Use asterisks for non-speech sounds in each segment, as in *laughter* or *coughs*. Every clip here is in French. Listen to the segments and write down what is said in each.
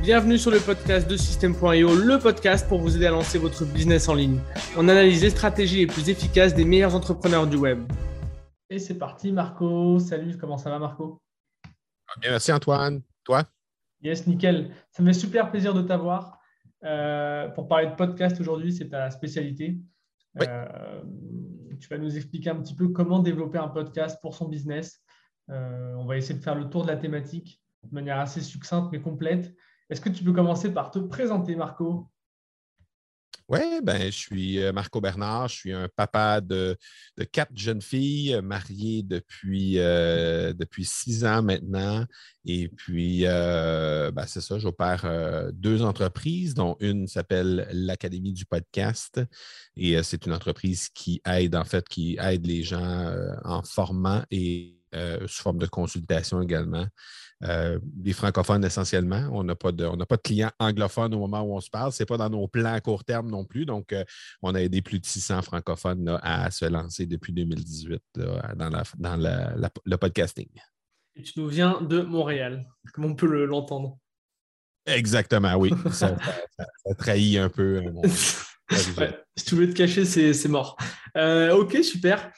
Bienvenue sur le podcast de System.io, le podcast pour vous aider à lancer votre business en ligne. On analyse les stratégies les plus efficaces des meilleurs entrepreneurs du web. Et c'est parti, Marco. Salut, comment ça va, Marco? Bien, merci Antoine. Toi? Yes, nickel. Ça me fait super plaisir de t'avoir. Euh, pour parler de podcast aujourd'hui, c'est ta spécialité. Euh, tu vas nous expliquer un petit peu comment développer un podcast pour son business. Euh, on va essayer de faire le tour de la thématique de manière assez succincte mais complète. Est-ce que tu peux commencer par te présenter, Marco? Oui, ben, je suis euh, Marco Bernard, je suis un papa de, quatre jeunes filles, euh, mariées depuis, euh, depuis six ans maintenant. Et puis, ben, c'est ça, j'opère deux entreprises, dont une s'appelle l'Académie du podcast. Et c'est une entreprise qui aide, en fait, qui aide les gens en formant et sous forme de consultation également. Euh, des francophones essentiellement. On n'a pas, de, pas de clients anglophones au moment où on se parle. Ce n'est pas dans nos plans à court terme non plus. Donc, euh, on a aidé plus de 600 francophones à se lancer depuis 2018 dans, le podcasting. Et tu nous viens de Montréal, comme on peut l'entendre. Exactement, oui. *laughs* ça, trahit un peu. Euh, *laughs* si tu veux te cacher, c'est mort. ok, super.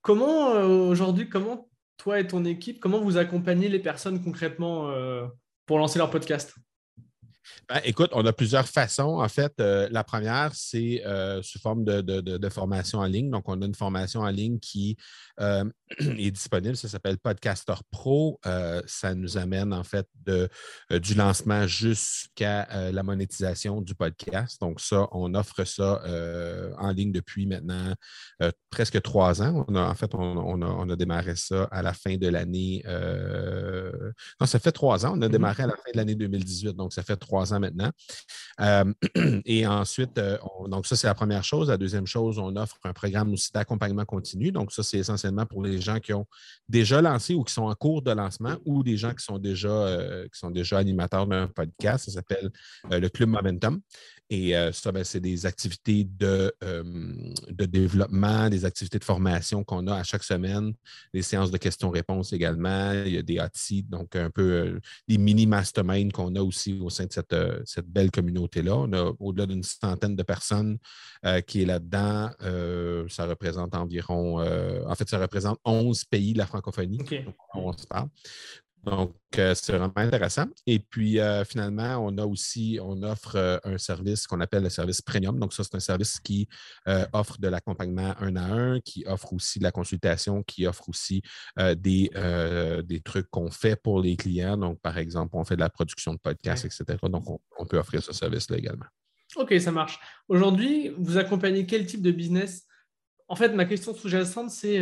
Comment aujourd'hui, comment toi et ton équipe, comment vous accompagnez les personnes concrètement euh, pour lancer leur podcast? Ben, écoute, on a plusieurs façons. En fait, euh, la première, c'est euh, sous forme de, formation en ligne. Donc, on a une formation en ligne qui euh, *clears throat* est disponible. Ça s'appelle Podcaster Pro. ça nous amène, en fait, du lancement jusqu'à la monétisation du podcast. Donc, ça, on offre ça en ligne depuis maintenant presque trois ans. En fait, on, a, démarré ça à la fin de l'année. Non, ça fait trois ans. On a mm-hmm. démarré à la fin de l'année 2018. Donc, ça fait trois ans maintenant. Euh, *clears throat* et ensuite, euh, donc ça, c'est la première chose. La deuxième chose, on offre un programme aussi d'accompagnement continu. Donc, ça, c'est essentiellement pour les gens qui ont déjà lancé ou qui sont en cours de lancement ou des gens qui sont déjà, euh, qui sont déjà animateurs d'un podcast. Ça s'appelle le Club Momentum. Et euh, ça, ben, c'est des activités de, de, développement, des activités de formation qu'on a à chaque semaine, des séances de questions-réponses également. Il y a des hot donc un peu euh, des mini masterminds qu'on a aussi au sein de cette, euh, cette belle communauté-là. On a au-delà d'une centaine de personnes qui est là-dedans. ça représente environ, en fait, ça représente 11 pays de la francophonie. On se parle. Donc, euh, c'est vraiment intéressant. Et puis, euh, finalement, on a aussi, on offre euh, un service qu'on appelle le service premium. Donc, ça, c'est un service qui offre de l'accompagnement un à un, qui offre aussi de la consultation, qui offre aussi des, des trucs qu'on fait pour les clients. Donc, par exemple, on fait de la production de podcasts, etc. Donc, on, peut offrir ce service-là également. OK, ça marche. Aujourd'hui, vous accompagnez quel type de business? En fait, ma question sous-jacente, c'est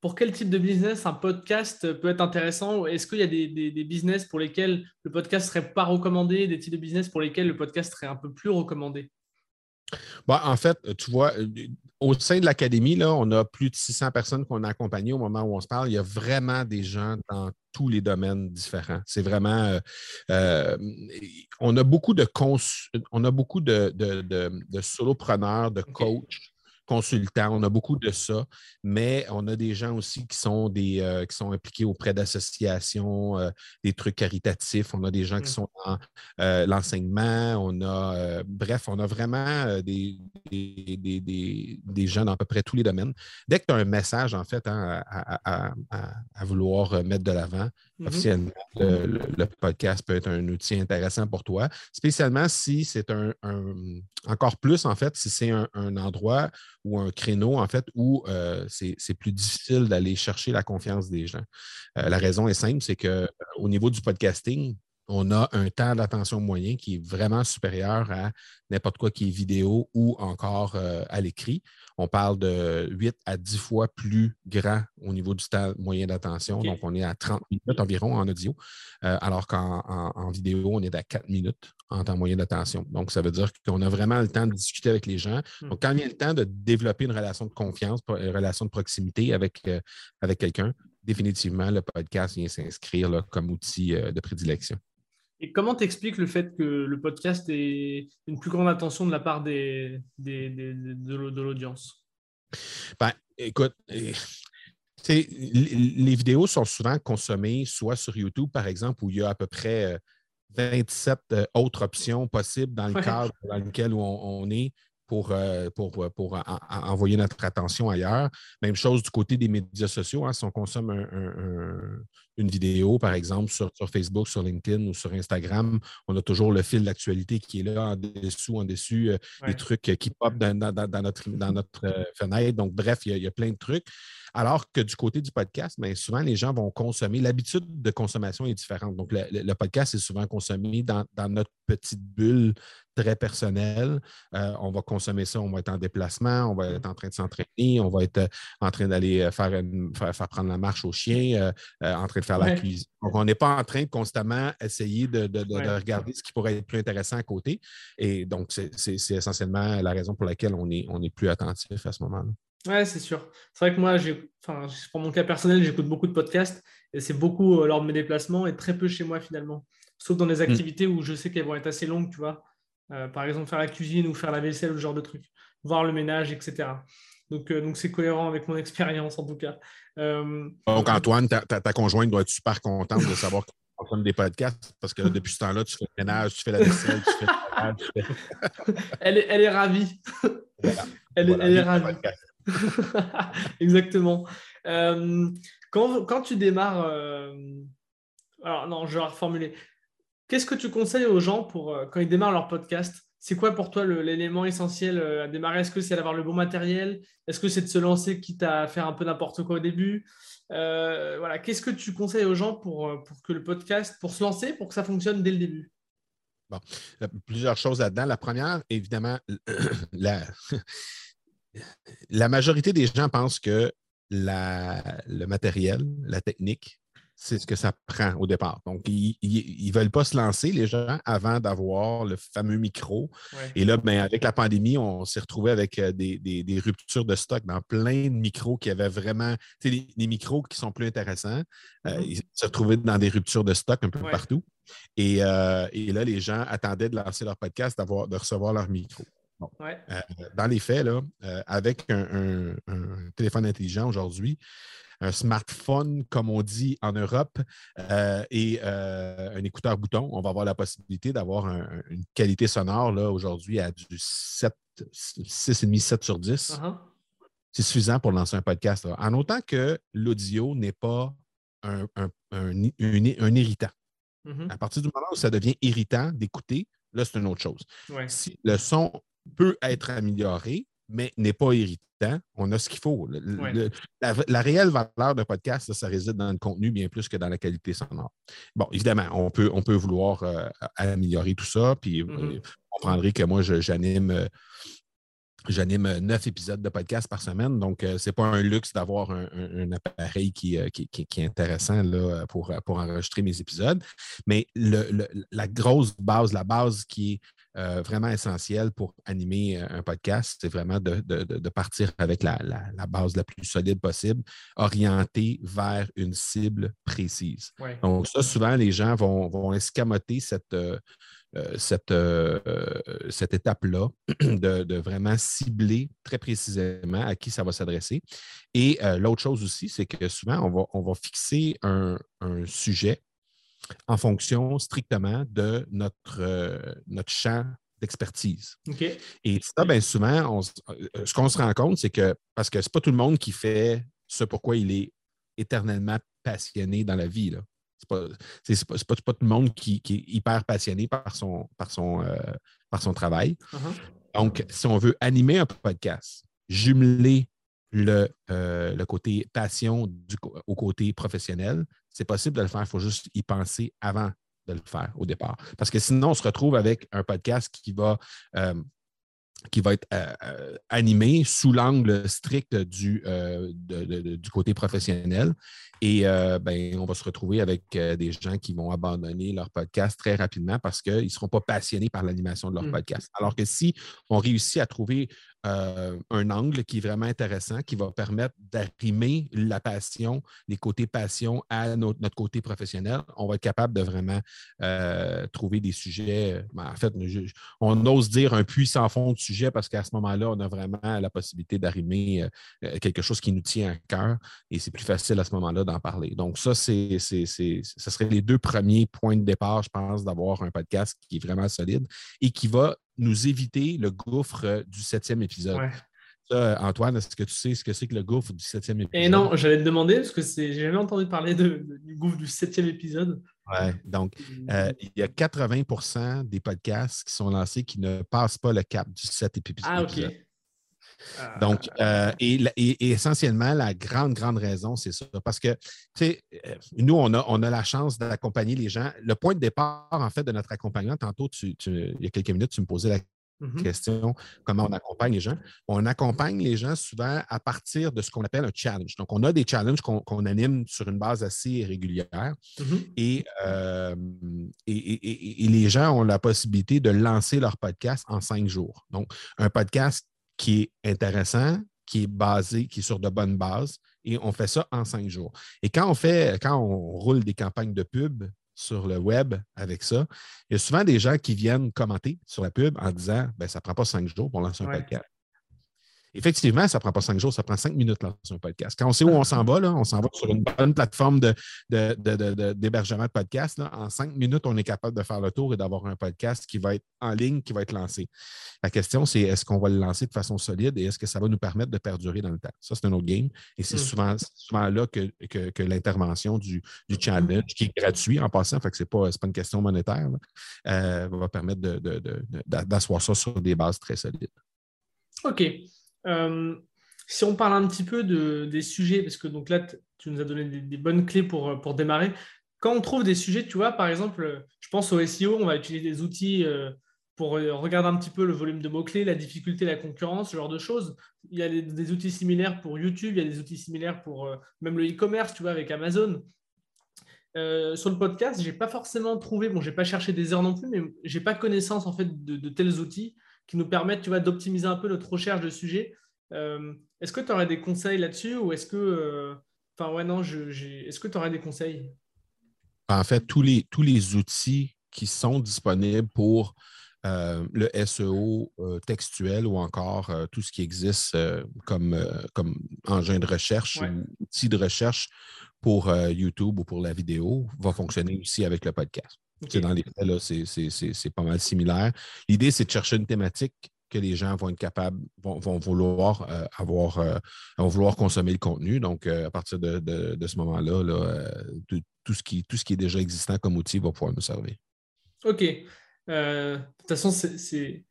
pour quel type de business un podcast peut être intéressant? Est-ce qu'il y a des, business pour lesquels le podcast ne serait pas recommandé, des types de business pour lesquels le podcast serait un peu plus recommandé? Bah, en fait, tu vois, euh, au sein de l'académie, on a plus de 600 personnes qu'on a accompagnées au moment où on se parle. Il y a vraiment des gens dans tous les domaines différents. C'est vraiment. Euh, euh, on a beaucoup de on a beaucoup de, de solopreneurs, de coachs consultants. On a beaucoup de ça, mais on a des gens aussi qui sont, des, euh, qui sont impliqués auprès d'associations, euh, des trucs caritatifs. On a des gens qui mmh. sont dans euh, l'enseignement. On a, bref, on a vraiment des, des, gens dans à peu près tous les domaines. Dès que tu as un message, en fait, hein, à, vouloir mettre de l'avant, mmh officiellement, le, podcast peut être un outil intéressant pour toi, spécialement si c'est un, encore plus, en fait, si c'est un endroit ou un créneau, en fait, où euh, c'est plus difficile d'aller chercher la confiance des gens. Euh, la raison est simple, c'est qu'au euh, niveau du podcasting, on a un temps d'attention moyen qui est vraiment supérieur à n'importe quoi qui est vidéo ou encore à l'écrit. On parle de 8 à 10 fois plus grand au niveau du temps moyen d'attention. Donc, on est à 30 minutes environ en audio, alors qu'en vidéo, on est à 4 minutes en temps moyen d'attention. Donc, ça veut dire qu'on a vraiment le temps de discuter avec les gens. Hmm. Donc, quand il y a le temps de développer une relation de confiance, une relation de proximité avec, euh, avec quelqu'un, définitivement, le podcast vient s'inscrire comme outil euh, de prédilection. Et comment t'expliques le fait que le podcast ait une plus grande attention de la part des, de, l'audience? Ben, écoute, les vidéos sont souvent consommées soit sur YouTube, par exemple, où il y a à peu près 27 autres options possibles dans le cadre dans lequel on est pour, euh, pour, euh, pour envoyer notre attention ailleurs. Même chose du côté des médias sociaux. Hein, si on consomme une vidéo, par exemple, sur, Facebook, sur LinkedIn ou sur Instagram, on a toujours le fil d'actualité qui est là en dessous, en dessus, euh, des trucs qui pop dans, notre, dans notre fenêtre. Donc, bref, il y, a, plein de trucs. Alors que du côté du podcast, bien, souvent, les gens vont consommer. L'habitude de consommation est différente. Donc, le, podcast est souvent consommé dans, notre petite bulle très personnelle. Euh, on va consommer ça, on va être en déplacement, on va être en train de s'entraîner, on va être euh, en train d'aller euh, faire, faire, prendre la marche au chien, en train de faire la cuisine. Donc, on n'est pas en train de constamment essayer de, regarder ce qui pourrait être plus intéressant à côté. Et donc, c'est essentiellement la raison pour laquelle on est, on est plus attentif à ce moment-là. Ouais, c'est sûr. C'est vrai que moi, enfin, pour mon cas personnel, j'écoute beaucoup de podcasts et c'est beaucoup euh, lors de mes déplacements et très peu chez moi finalement. Sauf dans des mm. activités où je sais qu'elles vont être assez longues, tu vois. Euh, par exemple, faire la cuisine ou faire la vaisselle ou ce genre de trucs. Voir le ménage, etc. Donc, euh, donc c'est cohérent avec mon expérience en tout cas. donc, Antoine, ta, ta, conjointe doit être super contente de savoir que tu consommes des podcasts parce que depuis ce temps-là, tu fais le ménage, tu fais la vaisselle, tu fais *laughs* elle, est, elle est ravie. Elle, elle est ravie. *laughs* Exactement. Euh, quand, tu démarres, euh, alors non, je vais reformuler. Qu'est-ce que tu conseilles aux gens pour euh, quand ils démarrent leur podcast? C'est quoi pour toi l'élément essentiel à démarrer? Est-ce que c'est d'avoir le bon matériel? Est-ce que c'est de se lancer quitte à faire un peu n'importe quoi au début? Voilà, qu'est-ce que tu conseilles aux gens pour, pour que le podcast, pour se lancer, pour que ça fonctionne dès le début? Bon, plusieurs choses là-dedans. La première, évidemment, *coughs* la majorité des gens pensent que le matériel, la technique, c'est ce que ça prend au départ. Donc, ils ne veulent pas se lancer, les gens, avant d'avoir le fameux micro. Et là, ben, avec la pandémie, on s'est retrouvé avec euh, des, ruptures de stock dans plein de micros qui avaient vraiment, des, des micros qui sont plus intéressants. Euh, mm-hmm. ils se retrouvaient dans des ruptures de stock un peu partout. Et, euh, et, là, les gens attendaient de lancer leur podcast, de recevoir leur micro. Euh, dans les faits, là, avec un, téléphone intelligent aujourd'hui, un smartphone, comme on dit en Europe, euh, et un écouteur bouton, on va avoir la possibilité d'avoir une qualité sonore là, aujourd'hui à du 7, 6,5, 7 sur 10. Uh-huh. C'est suffisant pour lancer un podcast. En autant que l'audio n'est pas un, irritant. Mm-hmm. À partir du moment où ça devient irritant d'écouter, là, c'est une autre chose. Si le son peut être amélioré, mais n'est pas irritant. On a ce qu'il faut. la, réelle valeur d'un podcast, ça, réside dans le contenu bien plus que dans la qualité sonore. Bon, évidemment, on peut, on peut vouloir euh, améliorer tout ça, puis mm-hmm. euh, on prendrait que moi, j'anime. Euh, j'anime neuf épisodes de podcast par semaine, donc ce n'est pas un luxe d'avoir un, appareil qui, est intéressant là, pour, pour enregistrer mes épisodes. Mais la grosse base, la base qui est euh, vraiment essentiel pour animer euh, un podcast, c'est vraiment de, partir avec la, base la plus solide possible, orientée vers une cible précise. Donc, ça, souvent, les gens vont, escamoter cette, euh, cette, cette étape-là *clears throat* de, vraiment cibler très précisément à qui ça va s'adresser. Et l'autre chose aussi, c'est que souvent, on va, on va fixer un, un sujet en fonction strictement de notre, euh, notre champ d'expertise. Et ça, bien souvent, euh, ce qu'on se rend compte, c'est que, parce que ce n'est pas tout le monde qui fait ce pourquoi il est éternellement passionné dans la vie. Ce n'est pas, pas, tout le monde qui, est hyper passionné par son, par son, euh, par son travail. Uh-huh. Donc, si on veut animer un podcast, jumeler le, le côté passion du, au côté professionnel, c'est possible de le faire. Il faut juste y penser avant de le faire au départ. Parce que sinon, on se retrouve avec un podcast qui va, euh, qui va être euh, euh, animé sous l'angle strict du, du côté professionnel. Et ben, on va se retrouver avec des gens qui vont abandonner leur podcast très rapidement parce qu'ils ne seront pas passionnés par l'animation de leur mmh. podcast. Alors que si on réussit à trouver euh, un angle qui est vraiment intéressant, qui va permettre d'arrimer la passion, les côtés passion à notre, côté professionnel, on va être capable de vraiment euh, trouver des sujets. Ben, en fait, on ose dire un puissant fond de sujet parce qu'à ce moment-là, on a vraiment la possibilité d'arrimer euh, quelque chose qui nous tient à cœur et c'est plus facile à ce moment-là d'en parler. Donc, ça, ce serait les deux premiers points de départ, je pense, d'avoir un podcast qui est vraiment solide et qui va nous éviter le gouffre euh, du septième épisode. Antoine, est-ce que tu sais ce que c'est que le gouffre du septième épisode? Et non, j'allais te demander, parce que j'ai jamais entendu parler de, du gouffre du septième épisode. Oui, donc euh, il y a 80% des podcasts qui sont lancés qui ne passent pas le cap du septième épisode. Ah, OK. Ah. Donc, euh, et, essentiellement, la grande, grande raison, c'est ça. Parce que, tu sais, euh, nous, on a, on a la chance d'accompagner les gens. Le point de départ, en fait, de notre accompagnement, tantôt, tu, il y a quelques minutes, tu me posais la mm-hmm. question comment on accompagne les gens? On accompagne les gens souvent à partir de ce qu'on appelle un challenge. Donc, on a des challenges qu'on anime sur une base assez régulière mm-hmm. euh, et, et, les gens ont la possibilité de lancer leur podcast en cinq jours. Donc, un podcast qui est intéressant, qui est basé, qui est sur de bonnes bases, et on fait ça en cinq jours. Et quand on fait, quand on roule des campagnes de pub sur le web avec ça, il y a souvent des gens qui viennent commenter sur la pub en disant ben, ça ne prend pas cinq jours pour lancer un podcast. Effectivement, ça ne prend pas cinq jours, ça prend cinq minutes là, sur un podcast. Quand on sait où on s'en va, là, on s'en va sur une bonne plateforme d'hébergement de, de, podcast. En cinq minutes, on est capable de faire le tour et d'avoir un podcast qui va être en ligne, qui va être lancé. La question, c'est est-ce qu'on va le lancer de façon solide et est-ce que ça va nous permettre de perdurer dans le temps? Ça, c'est un autre game. Et c'est hmm. souvent, là que, l'intervention du, challenge, qui est gratuit en passant, fait que ce n'est pas, pas, une question monétaire, euh, va permettre d'asseoir ça sur des bases très solides. OK. Euh, si on parle un petit peu de, des sujets, parce que donc là, tu nous as donné des, bonnes clés pour, pour démarrer. Quand on trouve des sujets, tu vois, par exemple, je pense au SEO, on va utiliser des outils euh, pour regarder un petit peu le volume de mots-clés, la difficulté, la concurrence, ce genre de choses. Il y a des, outils similaires pour YouTube, il y a des outils similaires pour euh, même le e-commerce, tu vois, avec Amazon. sur le podcast, je n'ai pas forcément trouvé, bon, je n'ai pas cherché des heures non plus, mais je n'ai pas connaissance en fait de, tels outils qui nous permettent tu vois, d'optimiser un peu notre recherche de sujets. Euh, est-ce que tu aurais des conseils là-dessus ou est-ce que. Euh, enfin, ouais, non, est-ce que tu aurais des conseils? En fait, tous les, tous les outils qui sont disponibles pour euh, le SEO textuel ou encore tout ce qui existe comme, comme engin de recherche ou outil de recherche pour YouTube ou pour la vidéo va fonctionner aussi avec le podcast. Dans les faits, c'est pas mal similaire. L'idée, c'est de chercher une thématique que les gens vont être capables, vont, vouloir euh, avoir, euh, vont vouloir consommer le contenu. Donc, euh, à partir de, ce moment-là, tout, ce qui, tout ce qui est déjà existant comme outil va pouvoir nous servir. OK. de toute façon, c'est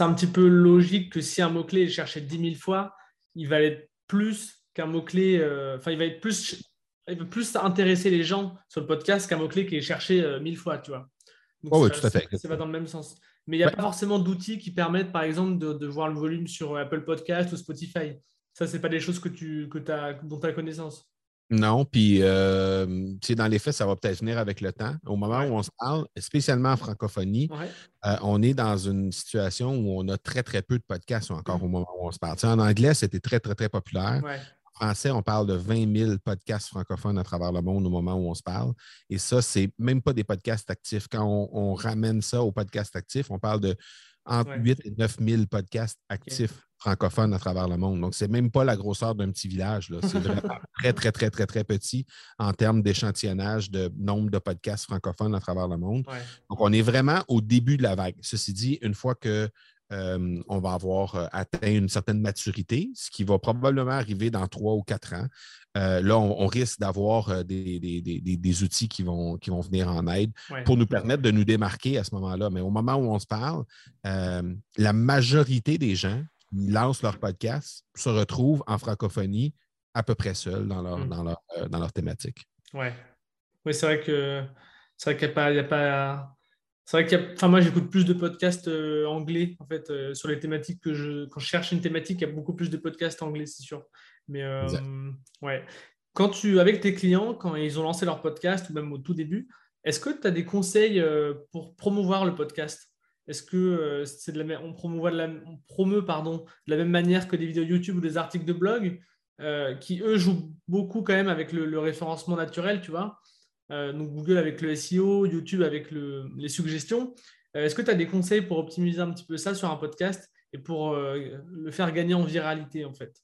un petit peu logique que si un mot-clé est cherché 10 000 fois, il va être plus qu'un mot-clé, enfin, il va être plus il peut plus intéresser les gens sur le podcast qu'un mot-clé qui est cherché euh, mille fois, tu vois. oh, oui, tout à fait. Ça, va dans le même sens. Mais il n'y a pas forcément d'outils qui permettent, par exemple, de, voir le volume sur Apple Podcast ou Spotify. Ça, ce n'est pas des choses que tu, que as, dont tu as connaissance. Non, puis euh, dans les faits, ça va peut-être venir avec le temps. Au moment où on se parle, spécialement en francophonie, euh, on est dans une situation où on a très, très peu de podcasts encore mm. au moment où on se parle. en anglais, c'était très, très, très populaire français, on parle de 20 000 podcasts francophones à travers le monde au moment où on se parle. Et ça, c'est même pas des podcasts actifs. Quand on, ramène ça aux podcasts actifs, on parle de entre 8 et 9 000 podcasts actifs francophones à travers le monde. Donc, c'est même pas la grosseur d'un petit village. C'est vraiment *laughs* très, très, très, très, très petit en termes d'échantillonnage de nombre de podcasts francophones à travers le monde. Donc, on est vraiment au début de la vague. Ceci dit, une fois que euh, on va avoir euh, atteint une certaine maturité, ce qui va probablement arriver dans trois ou quatre ans. Euh, là, on, risque d'avoir des, outils qui vont, qui vont venir en aide pour nous permettre de nous démarquer à ce moment-là. Mais au moment où on se parle, la majorité des gens qui lancent leur podcast se retrouvent en francophonie à peu près seuls dans leur, dans leur, thématique. Oui, c'est vrai que c'est vrai qu'il n'y a pas c'est vrai que enfin, moi, j'écoute plus de podcasts euh, anglais, en fait, euh, sur les thématiques que je. Quand je cherche une thématique, il y a beaucoup plus de podcasts anglais, c'est sûr. Mais euh, ouais. Quand tu, avec tes clients, quand ils ont lancé leur podcast, ou même au tout début, est-ce que tu as des conseils pour promouvoir le podcast? Est-ce que c'est de la, on, promouvoit de la, on promeut pardon, de la même manière que des vidéos YouTube ou des articles de blog qui, eux, jouent beaucoup quand même avec le, référencement naturel, tu vois? Donc Google avec le SEO, YouTube avec les suggestions. Est-ce que tu as des conseils pour optimiser un petit peu ça sur un podcast et pour le faire gagner en viralité, en fait?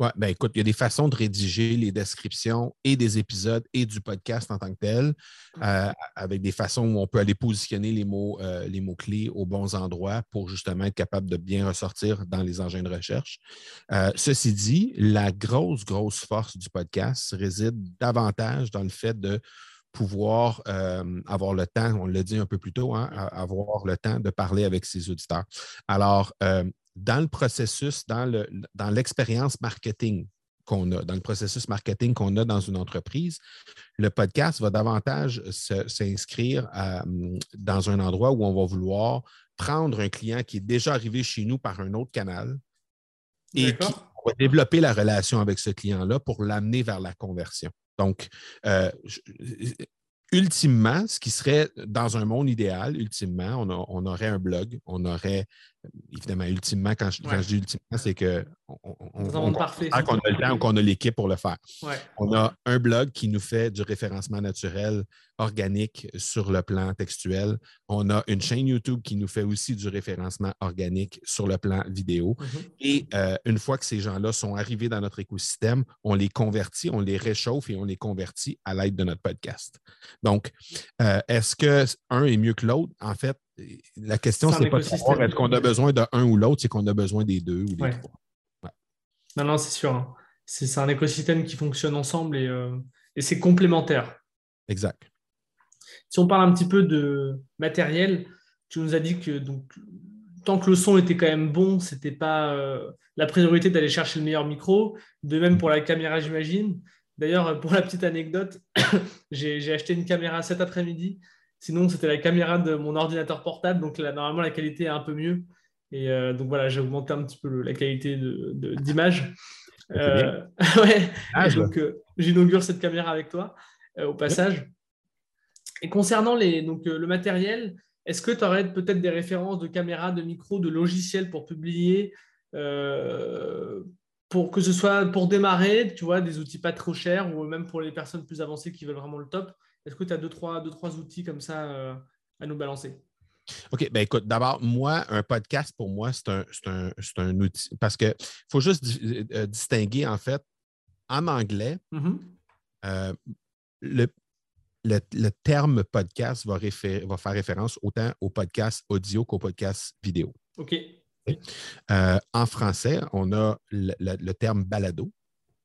Oui, ben écoute, il y a des façons de rédiger les descriptions et des épisodes et du podcast en tant que tel, euh, avec des façons où on peut aller positionner les mots, euh, les mots-clés aux bons endroits pour justement être capable de bien ressortir dans les engins de recherche. Euh, ceci dit, la grosse, grosse force du podcast réside davantage dans le fait de pouvoir avoir le temps, on l'a dit un peu plus tôt, hein, avoir le temps de parler avec ses auditeurs. Alors, dans le processus, dans l'expérience marketing qu'on a, dans le processus marketing qu'on a dans une entreprise, le podcast va davantage s'inscrire dans un endroit où on va vouloir prendre un client qui est déjà arrivé chez nous par un autre canal et qui va développer la relation avec ce client-là pour l'amener vers la conversion. Donc, euh, ultimement, ce qui serait dans un monde idéal, ultimement, on, aurait un blog, on aurait, évidemment, ultimement, quand je, dis ultimement, c'est que on, on, parfait, a le temps ou qu'on a l'équipe pour le faire. On a un blog qui nous fait du référencement naturel organique sur le plan textuel. On a une chaîne YouTube qui nous fait aussi du référencement organique sur le plan vidéo. Mm-hmm. Et euh, une fois que ces gens-là sont arrivés dans notre écosystème, on les convertit, on les réchauffe et on les convertit à l'aide de notre podcast. Donc, euh, est-ce que un est mieux que l'autre? En fait, la question, c'est pas de savoir est-ce qu'on a besoin d'un ou l'autre, c'est qu'on a besoin des deux ou des trois. Non, non, c'est sûr. Hein. C'est un écosystème qui fonctionne ensemble et, euh, et c'est complémentaire. Exact. Si on parle un petit peu de matériel, tu nous as dit que donc, tant que le son était quand même bon, ce n'était pas euh, la priorité d'aller chercher le meilleur micro. De même pour la caméra, j'imagine. D'ailleurs, pour la petite anecdote, *coughs* j'ai acheté une caméra cet après-midi. Sinon, c'était la caméra de mon ordinateur portable. Donc, là, normalement, la qualité est un peu mieux. Et euh, donc, voilà, j'ai augmenté un petit peu la qualité d'image. Euh, *laughs* ouais. Ah, donc, j'inaugure cette caméra avec toi au passage. Et concernant les, donc, euh, le matériel, est-ce que tu aurais peut-être des références de caméras, de micros, de logiciels pour publier euh, pour que ce soit pour démarrer, tu vois, des outils pas trop chers ou même pour les personnes plus avancées qui veulent vraiment le top? Est-ce que tu as deux trois, deux, trois outils comme ça euh, à nous balancer? OK, ben écoute, d'abord, moi, un podcast, pour moi, c'est un, un, outil parce qu'il faut juste distinguer, en fait, en anglais, mm-hmm. le, le, terme podcast va, va, faire référence autant au podcast audio qu'au podcast vidéo. OK. Euh, en français, on a le, terme balado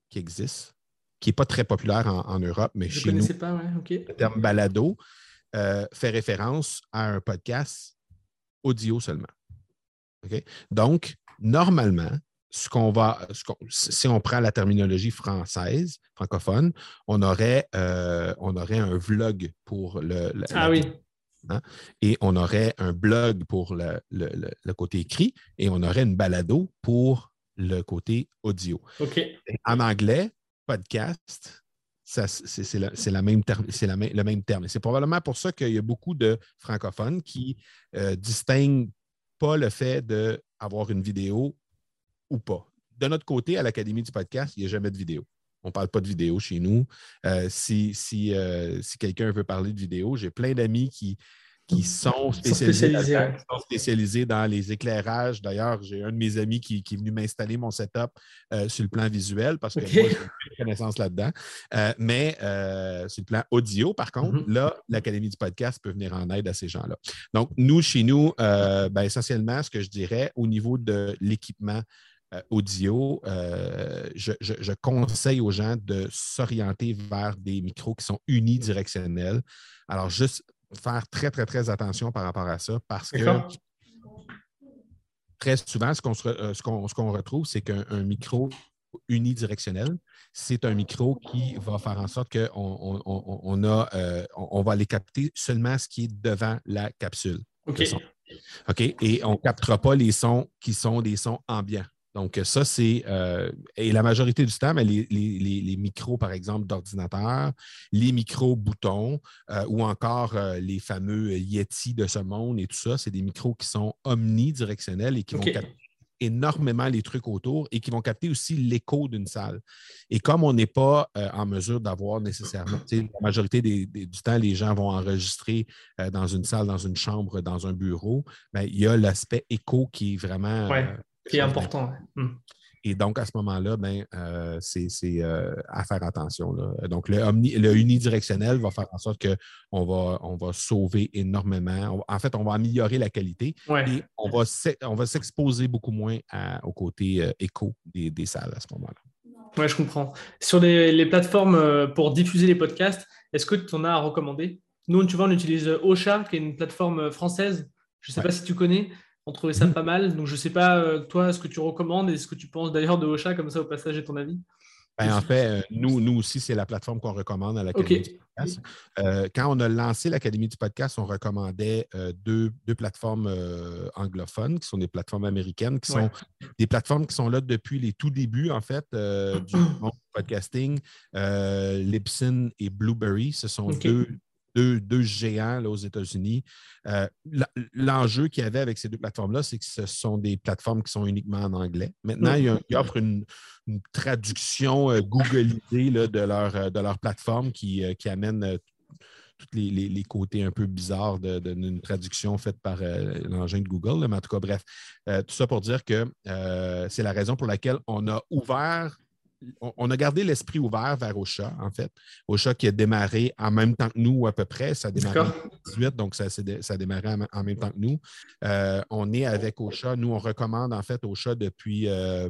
qui existe, qui n'est pas très populaire en, Europe, mais Je chez nous, pas, ouais. le terme balado euh, fait référence à un podcast audio seulement. Donc, normalement, ce qu'on va, si on prend la terminologie française, francophone, on aurait, euh, on aurait un vlog pour le. ah oui. Hein, et on aurait un blog pour le, côté écrit et on aurait une balado pour le côté audio. OK. En anglais, podcast, c'est le même terme. C'est probablement pour ça qu'il y a beaucoup de francophones qui ne euh, distinguent pas le fait d'avoir une vidéo ou pas. De notre côté, à l'Académie du podcast, il n'y a jamais de vidéo. On ne parle pas de vidéo chez nous. Euh, euh, si quelqu'un veut parler de vidéo, j'ai plein d'amis qui, qui sont spécialisés, dans les éclairages. D'ailleurs, j'ai un de mes amis qui, est venu m'installer mon setup euh, sur le plan visuel parce que moi, j'ai une connaissance là-dedans. mais sur le plan audio, par contre, mm-hmm. là, l'Académie du podcast peut venir en aide à ces gens-là. Donc, nous, chez nous, ben, essentiellement, ce que je dirais au niveau de l'équipement euh, audio, euh, je, conseille aux gens de s'orienter vers des micros qui sont unidirectionnels. Alors, juste faire très, très, très attention par rapport à ça parce que très souvent, ce qu'on euh, retrouve, c'est qu'un micro unidirectionnel, c'est un micro qui va faire en sorte qu'on on, on, va aller capter seulement ce qui est devant la capsule. OK. OK? Et on ne captera pas les sons qui sont des sons ambiants Donc, ça, c'est. Euh, et la majorité du temps, mais les, micros, par exemple, d'ordinateur, les micros boutons euh, ou encore euh, les fameux Yeti de ce monde et tout ça, c'est des micros qui sont omnidirectionnels et qui vont capter énormément les trucs autour et qui vont capter aussi l'écho d'une salle. Et comme on n'est pas en mesure d'avoir nécessairement, la majorité du temps, les gens vont enregistrer dans une salle, dans une chambre, dans un bureau, bien, il y a l'aspect écho qui est vraiment qui est important. Hmm. Et donc, à ce moment-là, ben, euh, c'est euh, à faire attention. Donc, le, le, unidirectionnel va faire en sorte qu'on va, on va sauver énormément. en fait, on va améliorer la qualité et on va, on va s'exposer beaucoup moins au côté euh, écho des, des, salles à ce moment-là. Oui, je comprends. Sur les, les, plateformes pour diffuser les podcasts, est-ce que tu en as à recommander? Nous, tu vois, on utilise Ocha, qui est une plateforme française. Je ne sais pas si tu connais. On trouvait ça pas mal. Donc, je ne sais pas, euh, toi, ce que tu recommandes et ce que tu penses d'ailleurs de Ocha, comme ça, au passage, et ton avis? Ben, en fait, euh, nous, nous aussi, c'est la plateforme qu'on recommande à l'Académie du podcast. Euh, quand on a lancé l'Académie du podcast, on recommandait deux, plateformes anglophones, qui sont des plateformes américaines, qui sont des plateformes qui sont là depuis les tout débuts, en fait, *clears throat* du podcasting. Libsyn et Blueberry, ce sont deux deux, géants aux États-Unis. Euh, l'enjeu qu'il y avait avec ces deux plateformes-là, c'est que ce sont des plateformes qui sont uniquement en anglais. Maintenant, ils, offrent une, traduction euh, Googleisée de, leur, euh, de leur plateforme qui, amène tous les, côtés un peu bizarres d'une traduction faite par l'engin de Google. Mais en tout cas, bref, tout ça pour dire que c'est la raison pour laquelle on a ouvert on, a gardé l'esprit ouvert vers Ocha, en fait. Ocha qui a démarré en même temps que nous, à peu près. Ça a démarré en 2018, donc ça, a démarré en, même temps que nous. Euh, on est avec Ocha. Nous, on recommande, en fait, Ocha depuis euh,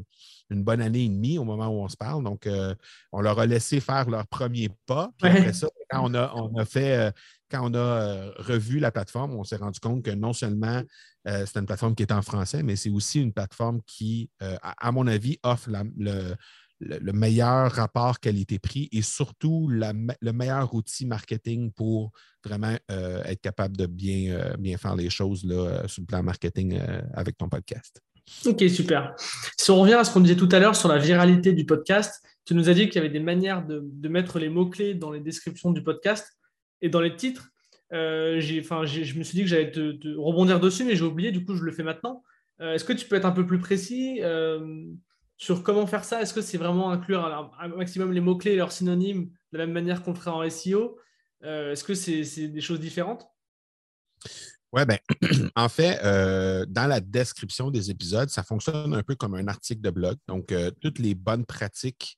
une bonne année et demie au moment où on se parle. Donc, euh, on leur a laissé faire leur premier pas. Puis après ça, quand on a, fait quand on a revu la plateforme, on s'est rendu compte que non seulement c'est une plateforme qui est en français, mais c'est aussi une plateforme qui, à, mon avis, offre le, le, meilleur rapport qualité-prix et surtout le meilleur outil marketing pour vraiment euh, être capable de bien, euh, bien faire les choses là, euh, sur le plan marketing avec ton podcast. Ok, super. Si on revient à ce qu'on disait tout à l'heure sur la viralité du podcast, tu nous as dit qu'il y avait des manières de, mettre les mots-clés dans les descriptions du podcast et dans les titres. je me suis dit que j'allais te, rebondir dessus, mais j'ai oublié, du coup, je le fais maintenant. Est-ce que tu peux être un peu plus précis sur comment faire ça. Est-ce que c'est vraiment inclure un maximum les mots-clés et leurs synonymes de la même manière qu'on ferait en SEO euh, Est-ce que c'est des choses différentes? Oui, ben, *clears throat* en fait, euh, dans la description des épisodes, ça fonctionne un peu comme un article de blog. Donc, euh, toutes les bonnes pratiques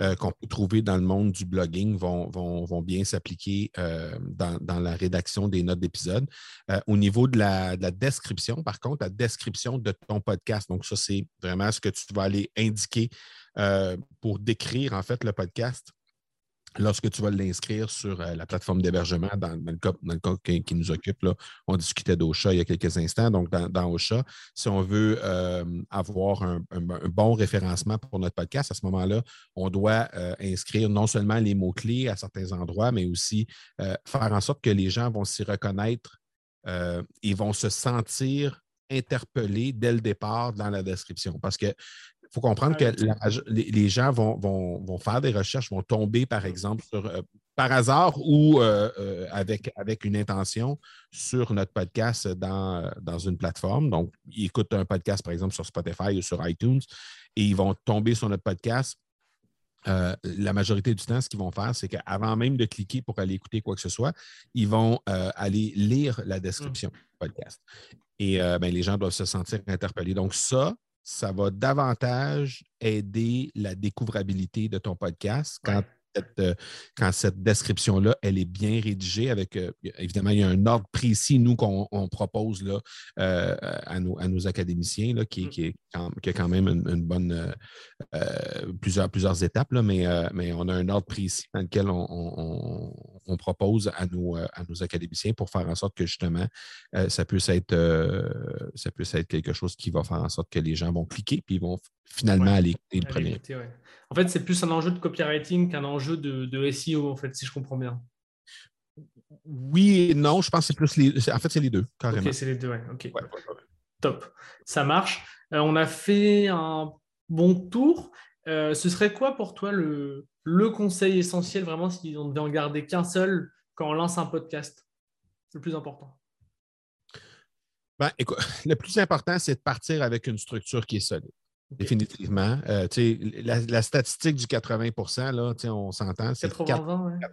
euh, qu'on peut trouver dans le monde du blogging vont, vont, bien s'appliquer euh, dans, la rédaction des notes d'épisode. Euh, au niveau de la, de la, description, par contre, la description de ton podcast, donc ça, c'est vraiment ce que tu vas aller indiquer pour décrire en fait le podcast lorsque tu vas l'inscrire sur euh, la plateforme d'hébergement, dans, le cas, qui, nous occupe, on discutait d'Ocha il y a quelques instants. Donc, dans, dans Ocha, si on veut euh, avoir un, bon référencement pour notre podcast, à ce moment-là, on doit euh, inscrire non seulement les mots-clés à certains endroits, mais aussi faire en sorte que les gens vont s'y reconnaître et vont se sentir interpellés dès le départ dans la description. Parce que faut comprendre que les, gens vont, faire des recherches, vont tomber, par exemple, euh, par hasard ou euh, euh, avec, avec une intention sur notre podcast dans, dans une plateforme. Donc, ils écoutent un podcast, par exemple, sur Spotify ou sur iTunes, et ils vont tomber sur notre podcast. la majorité du temps, ce qu'ils vont faire, c'est qu'avant même de cliquer pour aller écouter quoi que ce soit, ils vont aller lire la description du podcast. Et ben, les gens doivent se sentir interpellés. Donc, ça, ça va davantage aider la découvrabilité de ton podcast quand euh, quand cette description-là, elle est bien rédigée avec, euh, évidemment, il y a un ordre précis, nous, qu'on propose là, euh, à, nos, à, nos, académiciens, là, qui, mm. qui, est qui a quand même une, bonne, plusieurs, plusieurs étapes, là, mais, mais on a un ordre précis dans lequel on, on, propose à nos, à nos académiciens pour faire en sorte que, justement, ça puisse être, ça puisse être quelque chose qui va faire en sorte que les gens vont cliquer puis ils vont finalement aller écouter le premier. En fait, c'est plus un enjeu de copywriting qu'un enjeu de, SEO, en fait, si je comprends bien. Oui et non, je pense que c'est plus les. En fait, c'est les deux, carrément. Ok, c'est les deux, ouais. Ok. Top. Ça marche. Euh, on a fait un bon tour. Ce serait quoi pour toi le, le conseil essentiel, vraiment, si on devait en garder qu'un seul quand on lance un podcast Le plus important? Ben, *laughs* le plus important, c'est de partir avec une structure qui est solide. Définitivement. Euh, la, statistique du 80% là, on s'entend. C'est 4,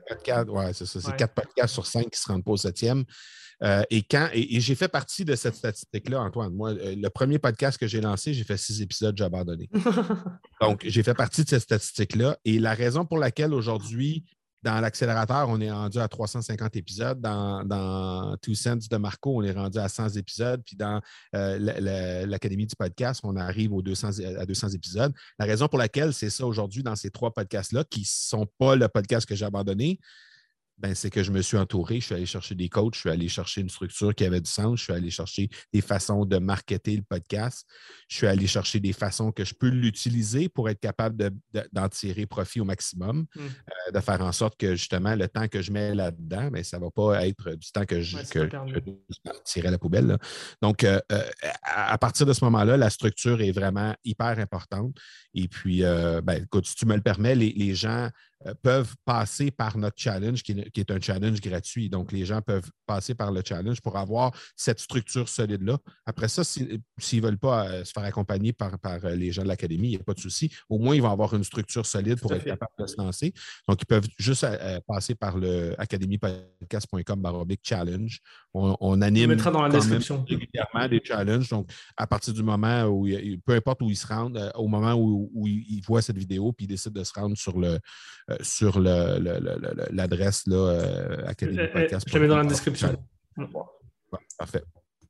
podcasts, ouais, c'est ça. 4 podcasts sur 5 qui ne se rendent pas au septième. Euh, et quand et, j'ai fait partie de cette statistique-là, Antoine. Moi, euh, le premier podcast que j'ai lancé, j'ai fait six épisodes, j'ai abandonné. *laughs* Donc, j'ai fait partie de cette statistique-là. Et la raison pour laquelle aujourd'hui, dans l'accélérateur, on est rendu à 350 épisodes. Dans, Two Cents de Marco, on est rendu à 100 épisodes. Puis dans euh, l'Académie du podcast, on arrive aux 200, à 200 épisodes. La raison pour laquelle c'est ça aujourd'hui dans ces trois podcasts-là, qui ne sont pas le podcast que j'ai abandonné, ben, c'est que je me suis entouré, je suis allé chercher des coachs, je suis allé chercher une structure qui avait du sens, je suis allé chercher des façons de marketer le podcast, je suis allé chercher des façons que je peux l'utiliser pour être capable d'en tirer profit au maximum, mmh. euh, de faire en sorte que justement le temps que je mets là-dedans, mais ben, ça ne va pas être du temps que je, tirer à la poubelle. Donc, euh, euh, à, partir de ce moment-là, la structure est vraiment hyper importante. Et puis, ben, écoute, si tu me le permets, les gens peuvent passer par notre challenge, qui est, un challenge gratuit. Donc, les gens peuvent passer par le challenge pour avoir cette structure solide-là. Après ça, s'ils ne veulent pas euh, se faire accompagner par, par euh, les gens de l'académie, il n'y a pas de souci. Au moins, ils vont avoir une structure solide pour être capables de se lancer. Donc, ils peuvent juste passer par le academypodcast.com challenge. On, anime on mettra dans la description. régulièrement des challenges. Donc, à partir du moment où, peu importe où ils se rendent, au moment où, où ils voient cette vidéo, puis ils décident de se rendre sur le, euh, sur l'adresse le, euh, Académie Podcast. Je la mets dans la description. parfait.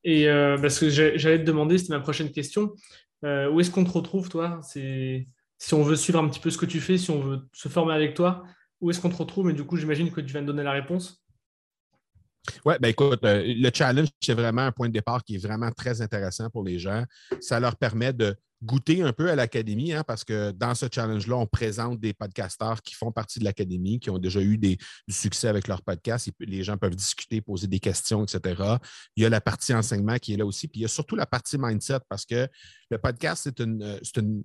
Et euh, parce que j'allais te demander, c'était ma prochaine question. où est-ce qu'on te retrouve, toi? Si on veut suivre un petit peu ce que tu fais, si on veut se former avec toi, où est-ce qu'on te retrouve? Mais du coup, j'imagine que tu viens de donner la réponse. Oui, ben écoute, le challenge, c'est vraiment un point de départ qui est vraiment très intéressant pour les gens. Ça leur permet de goûter un peu à l'académie, hein, parce que dans ce challenge-là, on présente des podcasteurs qui font partie de l'académie, qui ont déjà eu du succès avec leur podcast. les gens peuvent discuter, poser des questions, etc. Il y a la partie enseignement qui est là aussi, puis il y a surtout la partie mindset, parce que le podcast, c'est une, une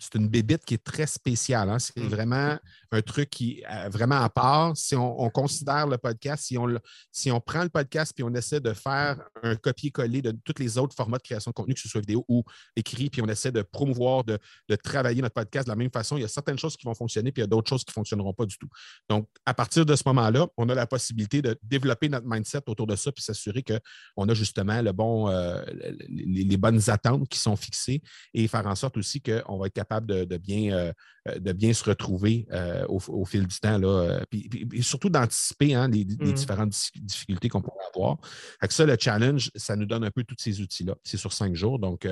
c'est une bébite qui est très spéciale. Hein. C'est mm. vraiment un truc qui est euh, vraiment à part. Si on, considère le podcast, si on, si on prend le podcast puis on essaie de faire un copier-coller de tous les autres formats de création de contenu, que ce soit vidéo ou écrit, puis on essaie de promouvoir, de, travailler notre podcast de la même façon, il y a certaines choses qui vont fonctionner, puis il y a d'autres choses qui ne fonctionneront pas du tout. Donc, à partir de ce moment-là, on a la possibilité de développer notre mindset autour de ça, puis s'assurer qu'on a justement le bon, euh, les, les, bonnes attentes qui sont fixées et faire en sorte aussi qu'on va être capable de, bien, euh, euh, de bien se retrouver euh, au, fil du temps. Là, puis, surtout d'anticiper hein, les, mmh. différentes difficultés qu'on pourrait avoir. Avec ça, le challenge, ça nous donne un peu tous ces outils-là. C'est sur cinq jours, donc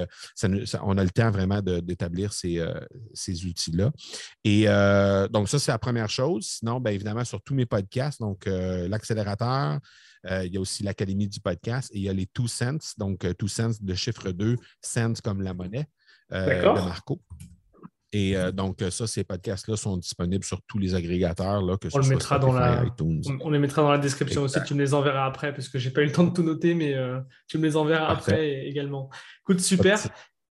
on a le temps vraiment d'établir ces, ces outils-là. Et donc, ça, c'est la première chose. Sinon, bien évidemment, sur tous mes podcasts, donc l'accélérateur, il y a aussi l'Académie du podcast et il y a les Two Cents, donc Two Cents de chiffre 2, cents comme la monnaie de Marco. Et euh, donc, ça, ces podcasts-là sont disponibles sur tous les agrégateurs. Là, que on, le mettra dans la... on, les mettra dans la description aussi. Tu me les enverras après, parce que je n'ai pas eu le temps de tout noter, mais euh, tu me les enverras après également. Écoute, super.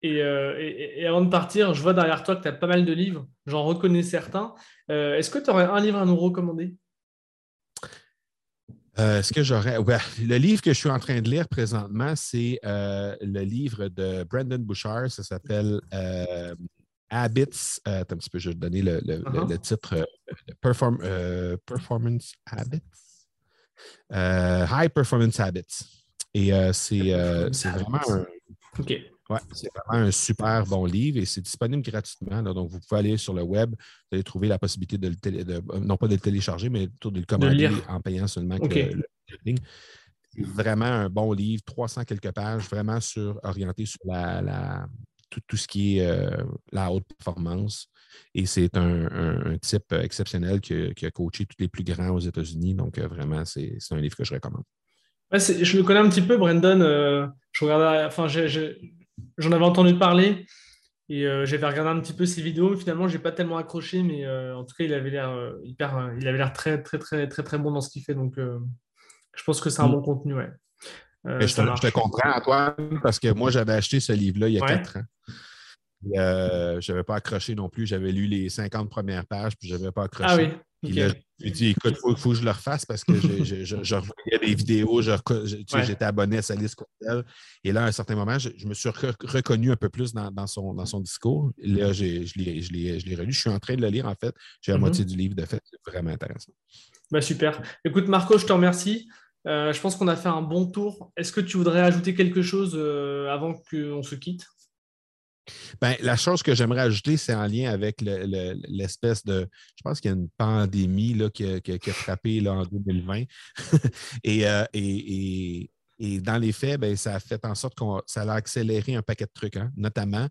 Euh, et, avant de partir, je vois derrière toi que tu as pas mal de livres. J'en reconnais certains. Est-ce que tu aurais un livre à nous recommander? Est-ce que j'aurais? le livre que je suis en train de lire présentement, c'est le livre de Brandon Bouchard. Ça s'appelle Habits. Euh, attends un petit peu, je vais te donner le, uh-huh. titre euh, euh, Performance Habits? High Performance Habits. Et c'est vraiment un. c'est vraiment un super bon livre et c'est disponible gratuitement. donc, vous pouvez aller sur le web, vous allez trouver la possibilité de le non pas de le télécharger, mais plutôt de le commander en payant seulement le, le, vraiment un bon livre, 300 quelques pages, vraiment sur, orienté sur la, tout, ce qui est euh, la haute performance. Et c'est un, type exceptionnel qui, a coaché tous les plus grands aux États-Unis. Donc, euh, vraiment, c'est un livre que je recommande. je le connais un petit peu, Brandon. Euh, je enfin, j'en avais entendu parler et j'avais regardé un petit peu ses vidéos. Finalement, je n'ai pas tellement accroché, mais en tout cas, il avait l'air hyper, il avait l'air très, très, très, très, très bon dans ce qu'il fait. Donc, je pense que c'est un mm. bon contenu. Ouais. Je, te, comprends, Antoine, parce que moi, j'avais acheté ce livre-là il y a quatre ans. je n'avais pas accroché non plus. J'avais lu les 50 premières pages, puis je n'avais pas accroché. Ah oui. Puis là, dit, écoute, il faut, que je le refasse parce que je, je, revoyais des vidéos, j'étais abonné à sa liste. Et là, à un certain moment, je, me suis reconnu un peu plus dans, son, dans son discours. là, je l'ai relu. Je suis en train de le lire, en fait. J'ai la mm-hmm. moitié du livre de fait. C'est vraiment intéressant. Bah, super. Écoute, Marco, je te remercie. Euh, je pense qu'on a fait un bon tour. Est-ce que tu voudrais ajouter quelque chose euh, avant qu'on se quitte? Ben, la chose que j'aimerais ajouter, c'est en lien avec l'espèce de. Je pense qu'il y a une pandémie là, qui, a, frappé en 2020. *laughs* Euh, et, et, dans les faits, ben, ça a fait en sorte que ça a accéléré un paquet de trucs, hein, notamment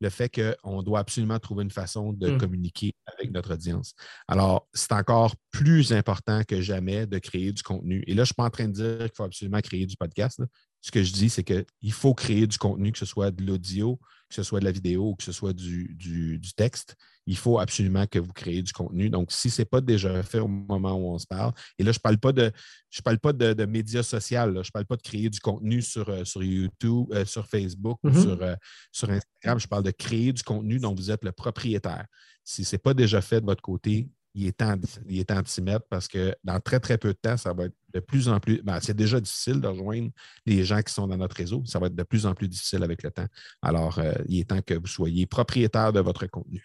le fait qu'on doit absolument trouver une façon de mmh. communiquer avec notre audience. Alors, c'est encore plus important que jamais de créer du contenu. Et là, je ne suis pas en train de dire qu'il faut absolument créer du podcast. Ce que je dis, c'est qu'il faut créer du contenu, que ce soit de l'audio, que ce soit de la vidéo que ce soit du, du, texte, il faut absolument que vous créez du contenu. Donc, si ce n'est pas déjà fait au moment où on se parle, et là, je ne parle pas de, je parle pas de, médias sociaux, je ne parle pas de créer du contenu sur, euh, sur YouTube, euh, sur Facebook ou mm-hmm. sur, euh, sur Instagram, je parle de créer du contenu dont vous êtes le propriétaire. Si ce n'est pas déjà fait de votre côté, il est temps, il est temps de s'y mettre parce que dans très, très peu de temps, ça va être de plus en plus. Ben, c'est déjà difficile de rejoindre les gens qui sont dans notre réseau. Ça va être de plus en plus difficile avec le temps. Alors, euh, il est temps que vous soyez propriétaire de votre contenu.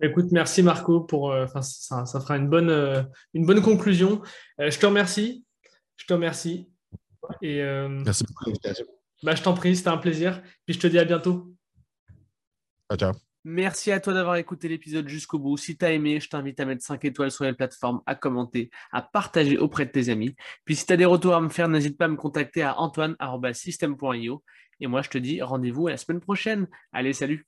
Écoute, merci Marco pour. Euh, ça, ça, fera une bonne, euh, une bonne conclusion. je te remercie. Je te remercie. Et, merci beaucoup l'invitation. Bah, je t'en prie, c'était un plaisir. Puis je te dis à bientôt. Ciao, ciao. Merci à toi d'avoir écouté l'épisode jusqu'au bout. Si tu as aimé, je t'invite à mettre 5 étoiles sur les plateformes, à commenter, à partager auprès de tes amis. Puis si tu as des retours à me faire, n'hésite pas à me contacter à antoine.system.io. Et moi, je te dis rendez-vous à la semaine prochaine. Allez, salut